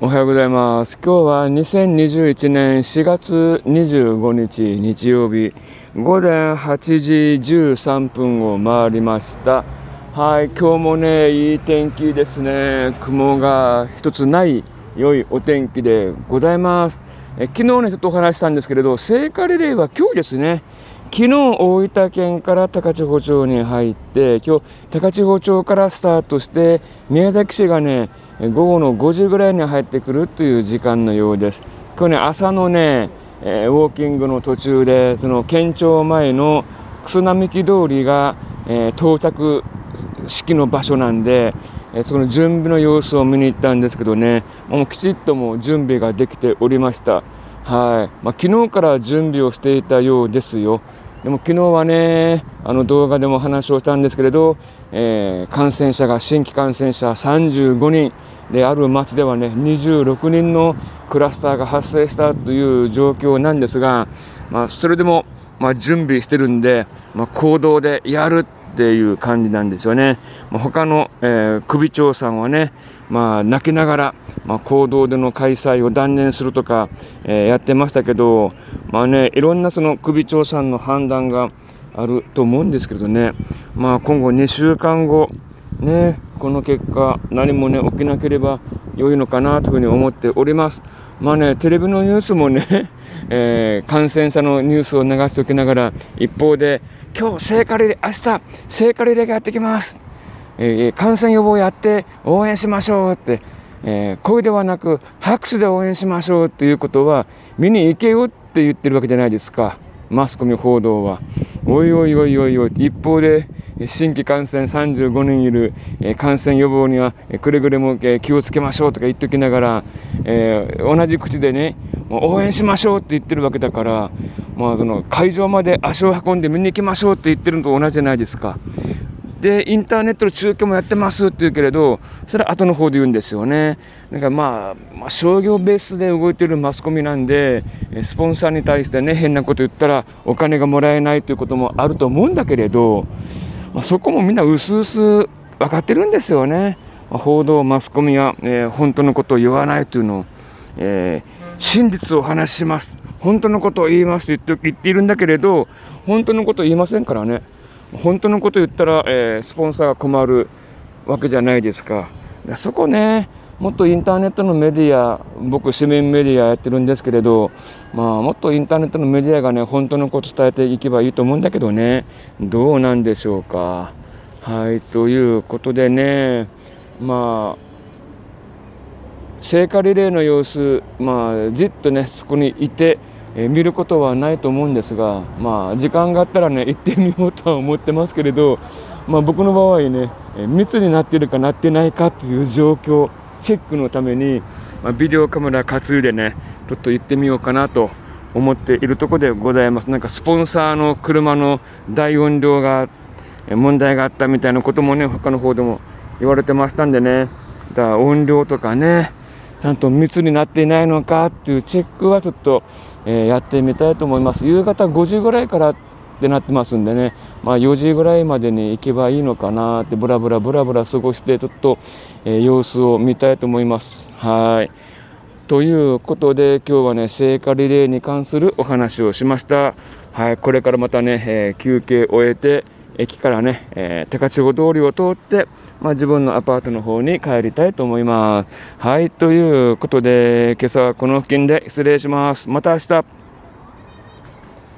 おはようございます。今日は2021年4月25日日曜日午前8時13分を回りました。はい、今日もね、いい天気ですね。雲が一つない良いお天気でございます。え昨日ね、ちょっとお話したんですけれど、聖火リレーは今日ですね。昨日大分県から高千穂町に入って、今日高千穂町からスタートして、宮崎市がね、午後の5時ぐらいに入ってくるという時間のようです。今日ね、朝のね、えーウォーキングの途中で、その県庁前の楠並木通りが、えー到着式の場所なんで、えーその準備の様子を見に行ったんですけどね、もうきちっともう準備ができておりました。はい。まあ、昨日から準備をしていたようですよ。でも昨日はね、あの動画でも話をしたんですけれど、えー感染者が、新規感染者35人で、ある町ではね、26人のクラスターが発生したという状況なんですが、まあ、それでも、まあ、準備してるんで、まあ、行動でやるっていう感じなんですよね。まあ、他の、えー首長さんはね、まあ、泣きながら、まあ、行動での開催を断念するとか、えーやってましたけど、まあね、いろんなその首長さんの判断があると思うんですけどね、まあ、今後2週間後、ね、この結果、何もね、起きなければ良いのかなというふうに思っております。まあね、テレビのニュースもね、えー感染者のニュースを流しておきながら、一方で、今日聖火リレー、明日聖火リレーがやってきます。えー感染予防やって応援しましょうって、えー声ではなく拍手で応援しましょうっていうことは、見に行けよって言ってるわけじゃないですか。マスコミ報道は。おいおいおいおいおい。一方で、新規感染35人いる、え感染予防には、くれぐれも、え気をつけましょうとか言っときながら、えー同じ口でね、もう応援しましょうって言ってるわけだから、まあその会場まで足を運んで見に行きましょうって言ってるのと同じじゃないですか。で、インターネットの中継もやってますって言うけれど、それは後の方で言うんですよね。だからまあ、まあ、商業ベースで動いてるマスコミなんで、スポンサーに対してね、変なこと言ったらお金がもらえないということもあると思うんだけれど、まあ、そこもみんな薄々分かってるんですよね。まあ報道、マスコミは、えー本当のことを言わないというのを、えー真実を話しします。本当のことを言いますと言って言っているんだけれど、本当のことを言いませんからね。本当のこと言ったら、えースポンサーが困るわけじゃないですか。そこね、もっとインターネットのメディア、僕市民メディアやってるんですけれど、まあもっとインターネットのメディアがね、本当のこと伝えていけばいいと思うんだけどね、どうなんでしょうか。はい、ということでね、まあ、聖火リレーの様子、まあ、じっとね、そこにいて、え見ることはないと思うんですが、まあ、時間があったらね、行ってみようとは思ってますけれど、まあ、僕の場合ね、え密になってるかなってないかっていう状況、チェックのために、まあ、ビデオカメラ担いでね、ちょっと行ってみようかなと思っているところでございます。なんか、スポンサーの車の大音量が、問題があったみたいなこともね、他の方でも言われてましたんでね、だから音量とかね、ちゃんと密になっていないのかっていうチェックはちょっと、えーやってみたいと思います。夕方5時ぐらいからってなってますんでね、まあ4時ぐらいまでに行けばいいのかなって、ブラブラブラブラ過ごして、ちょっと、えー様子を見たいと思います。はい。ということで、今日はね、聖火リレーに関するお話をしました。はい、これからまたね、えー休憩を終えて、駅からね、えー高千穂通りを通って、まあ、自分のアパートの方に帰りたいと思います。はい、ということで、今朝はこの付近で失礼します。また明日。